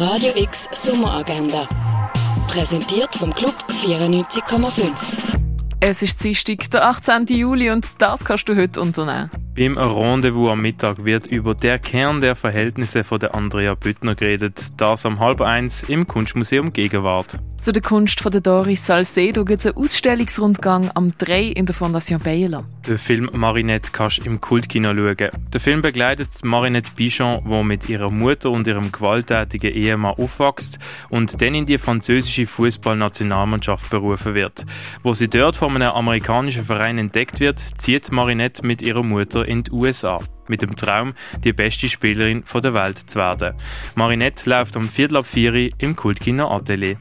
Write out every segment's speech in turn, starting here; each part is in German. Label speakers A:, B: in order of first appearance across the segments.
A: Radio X Sommeragenda. Präsentiert vom Club 94,5.
B: Es ist Dienstag, der 18. Juli und das kannst du heute unternehmen.
C: Beim Rendezvous am Mittag wird über der Kern der Verhältnisse von der Andrea Büttner geredet. Das am halb eins im Kunstmuseum Gegenwart.
B: Zu der Kunst von der Doris Salcedo gibt es einen Ausstellungsrundgang am 3 in der Fondation Baylor.
C: Den Film Marinette kannst du im Kultkino schauen. Der Film begleitet Marinette Bichon, die mit ihrer Mutter und ihrem gewalttätigen Ehemann aufwächst und dann in die französische Fußballnationalmannschaft berufen wird. Wo sie dort von einem amerikanischen Verein entdeckt wird, zieht Marinette mit ihrer Mutter in die USA mit dem Traum, die beste Spielerin der Welt zu werden. Marinette läuft um Viertel ab vier im Kultkino Atelier.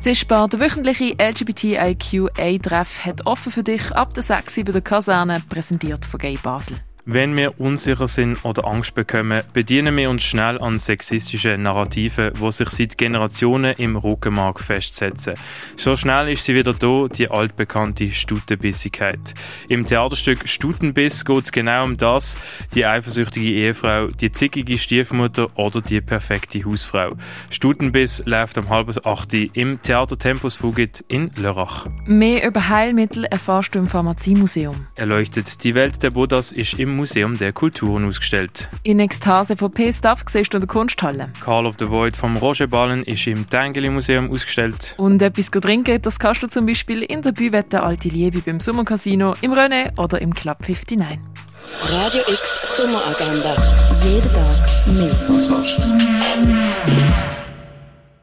B: Zischbar, der wöchentliche LGBTIQA-Treff hat offen für dich ab der 6 bei der Kaserne, präsentiert von Gay Basel.
C: Wenn wir unsicher sind oder Angst bekommen, bedienen wir uns schnell an sexistischen Narrativen, die sich seit Generationen im Rückenmark festsetzen. So schnell ist sie wieder da, die altbekannte Stutenbissigkeit. Im Theaterstück Stutenbiss geht es genau um das, die eifersüchtige Ehefrau, die zickige Stiefmutter oder die perfekte Hausfrau. Stutenbiss läuft um halb acht im Theater Tempus Fugit in Lörrach.
B: Mehr über Heilmittel erfährst du im Pharmaziemuseum.
C: Erleuchtet die Welt der Buddhas ist im Museum der Kulturen ausgestellt.
B: In Ekstase von P-Staff siehst du in der Kunsthalle.
C: Call of the Void vom Roger Ballen ist im Tengeli Museum ausgestellt.
B: Und etwas trinken, das kannst du zum Beispiel in der Büwette Alte Liebe beim Sommercasino, im René oder im Club 59.
A: Radio X Sommeragenda. Jeden Tag mehr. Kontrast.